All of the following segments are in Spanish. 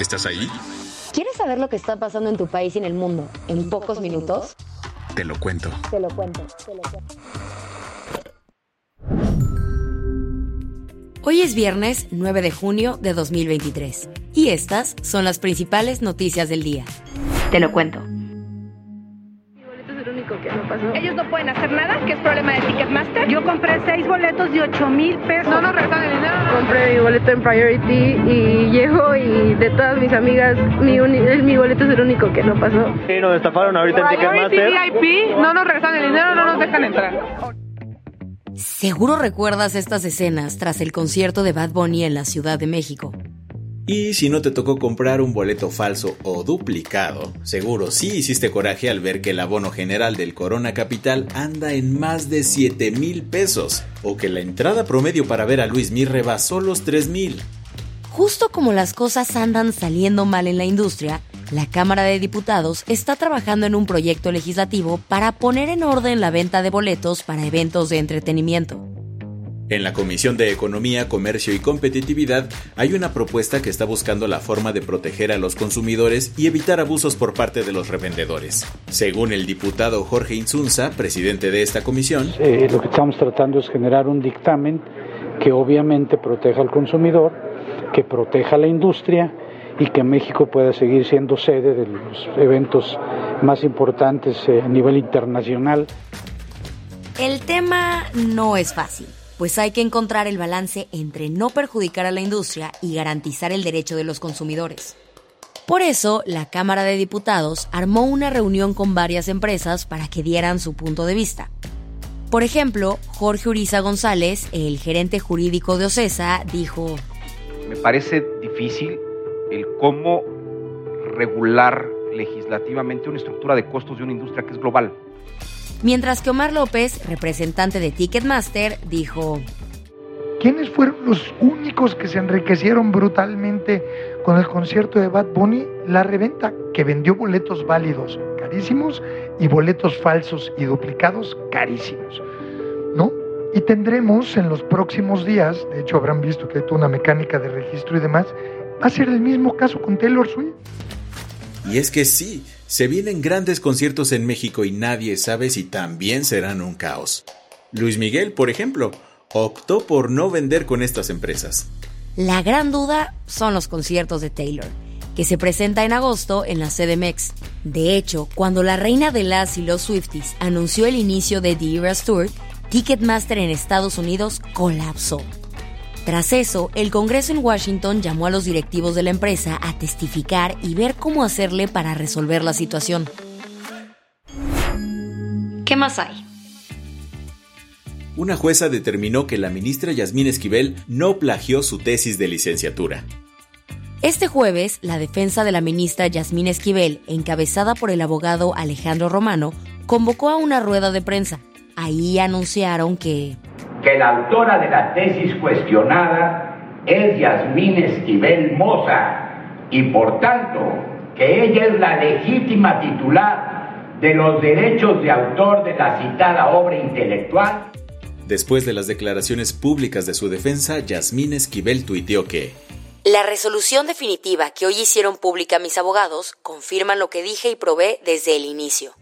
¿Estás ahí? ¿Quieres saber lo que está pasando en tu país y en el mundo en pocos minutos? Te lo cuento. Te lo cuento, te lo cuento. Hoy es viernes 9 de junio de 2023 y estas son las principales noticias del día. Te lo cuento. Ellos no pueden hacer nada, que es problema de Ticketmaster. Yo compré seis boletos de 8 mil pesos. No nos regresan el dinero. Compré mi boleto en Priority y llego y de todas mis amigas, mi, uni- mi boleto es el único que no pasó. Sí, nos estafaron ahorita en Ticketmaster. VIP, no nos regresan el dinero, no nos dejan entrar. Seguro recuerdas estas escenas tras el concierto de Bad Bunny en la Ciudad de México. Y si no te tocó comprar un boleto falso o duplicado, seguro sí hiciste coraje al ver que el abono general del Corona Capital anda en más de 7 mil pesos, o que la entrada promedio para ver a Luis Mir rebasó los 3 mil. Justo como las cosas andan saliendo mal en la industria, la Cámara de Diputados está trabajando en un proyecto legislativo para poner en orden la venta de boletos para eventos de entretenimiento. En la Comisión de Economía, Comercio y Competitividad hay una propuesta que está buscando la forma de proteger a los consumidores y evitar abusos por parte de los revendedores. Según el diputado Jorge Insunza, presidente de esta comisión, Eh, lo que estamos tratando es generar un dictamen que obviamente proteja al consumidor, que proteja a la industria y que México pueda seguir siendo sede de los eventos más importantes eh, a nivel internacional. El tema no es fácil, pues hay que encontrar el balance entre no perjudicar a la industria y garantizar el derecho de los consumidores. Por eso, la Cámara de Diputados armó una reunión con varias empresas para que dieran su punto de vista. Por ejemplo, Jorge Uriza González, el gerente jurídico de OCESA, dijo, Me parece difícil el cómo regular legislativamente una estructura de costos de una industria que es global. Mientras que Omar López, representante de Ticketmaster, dijo, ¿Quiénes fueron los únicos que se enriquecieron brutalmente con el concierto de Bad Bunny? La reventa, que vendió boletos válidos carísimos y boletos falsos y duplicados carísimos. ¿No? Y tendremos en los próximos días, de hecho habrán visto que hay toda una mecánica de registro y demás, va a ser el mismo caso con Taylor Swift. Y es que sí, se vienen grandes conciertos en México y nadie sabe si también serán un caos. Luis Miguel, por ejemplo, optó por no vender con estas empresas. La gran duda son los conciertos de Taylor, que se presenta en agosto en la CDMX. De hecho, cuando la reina de las y los Swifties anunció el inicio de The Eras Tour, Ticketmaster en Estados Unidos colapsó. Tras eso, el Congreso en Washington llamó a los directivos de la empresa a testificar y ver cómo hacerle para resolver la situación. ¿Qué más hay? Una jueza determinó que la ministra Yasmín Esquivel no plagió su tesis de licenciatura. Este jueves, la defensa de la ministra Yasmín Esquivel, encabezada por el abogado Alejandro Romano, convocó a una rueda de prensa. Ahí anunciaron que que la autora de la tesis cuestionada es Yasmín Esquivel Moza y por tanto que ella es la legítima titular de los derechos de autor de la citada obra intelectual. Después de las declaraciones públicas de su defensa, Yasmín Esquivel tuiteó que la resolución definitiva que hoy hicieron pública mis abogados confirman lo que dije y probé desde el inicio.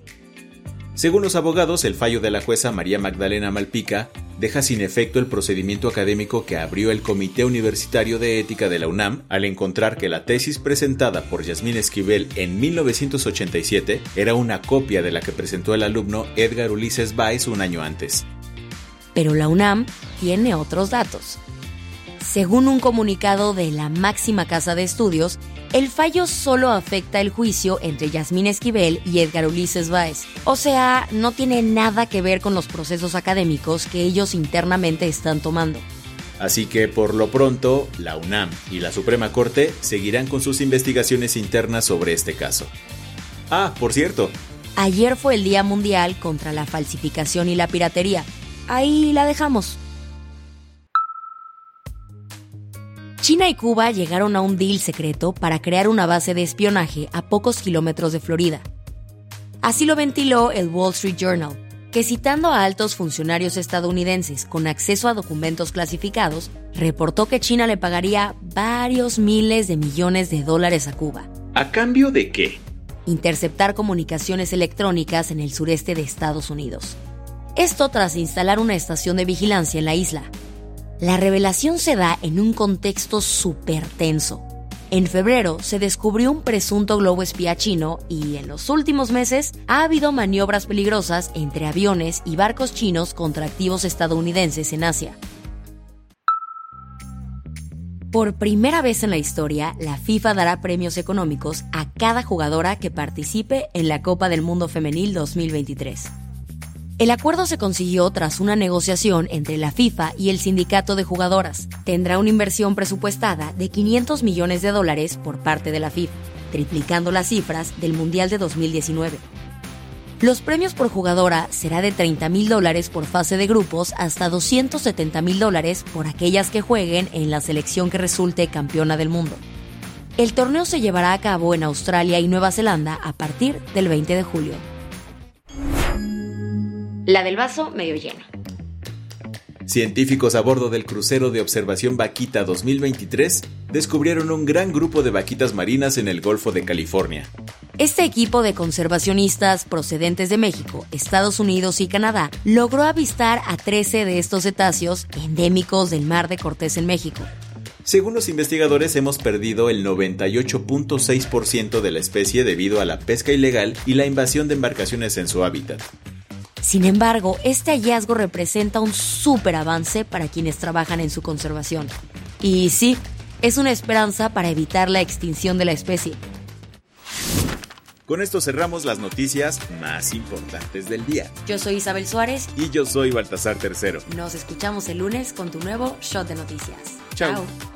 Según los abogados, el fallo de la jueza María Magdalena Malpica deja sin efecto el procedimiento académico que abrió el Comité Universitario de Ética de la UNAM al encontrar que la tesis presentada por Yasmín Esquivel en 1987 era una copia de la que presentó el alumno Edgar Ulises Baez un año antes. Pero la UNAM tiene otros datos. Según un comunicado de la máxima casa de estudios, El fallo solo afecta el juicio entre Yasmín Esquivel y Edgar Ulises Báez. O sea, no tiene nada que ver con los procesos académicos que ellos internamente están tomando. Así que por lo pronto, la UNAM y la Suprema Corte seguirán con sus investigaciones internas sobre este caso. Ah, por cierto. Ayer fue el Día Mundial contra la Falsificación y la Piratería. Ahí la dejamos. China y Cuba llegaron a un deal secreto para crear una base de espionaje a pocos kilómetros de Florida. Así lo ventiló el Wall Street Journal, que citando a altos funcionarios estadounidenses con acceso a documentos clasificados, reportó que China le pagaría varios miles de millones de dólares a Cuba. ¿A cambio de qué? Interceptar comunicaciones electrónicas en el sureste de Estados Unidos. Esto tras instalar una estación de vigilancia en la isla, la revelación se da en un contexto súper tenso. En febrero se descubrió un presunto globo espía chino y en los últimos meses ha habido maniobras peligrosas entre aviones y barcos chinos contra activos estadounidenses en Asia. Por primera vez en la historia, la FIFA dará premios económicos a cada jugadora que participe en la Copa del Mundo Femenil 2023. El acuerdo se consiguió tras una negociación entre la FIFA y el sindicato de jugadoras. Tendrá una inversión presupuestada de 500 millones de dólares por parte de la FIFA, triplicando las cifras del Mundial de 2019. Los premios por jugadora será de 30 mil dólares por fase de grupos hasta 270 mil dólares por aquellas que jueguen en la selección que resulte campeona del mundo. El torneo se llevará a cabo en Australia y Nueva Zelanda a partir del 20 de julio. La del vaso medio lleno. Científicos a bordo del crucero de observación Vaquita 2023 descubrieron un gran grupo de vaquitas marinas en el Golfo de California. Este equipo de conservacionistas procedentes de México, Estados Unidos y Canadá logró avistar a 13 de estos cetáceos endémicos del Mar de Cortés en México. Según los investigadores, hemos perdido el 98.6% de la especie debido a la pesca ilegal y la invasión de embarcaciones en su hábitat. Sin embargo, este hallazgo representa un súper avance para quienes trabajan en su conservación. Y sí, es una esperanza para evitar la extinción de la especie. Con esto cerramos las noticias más importantes del día. Yo soy Isabel Suárez. Y yo soy Baltasar Tercero. Nos escuchamos el lunes con tu nuevo Shot de Noticias. Chao. Chao.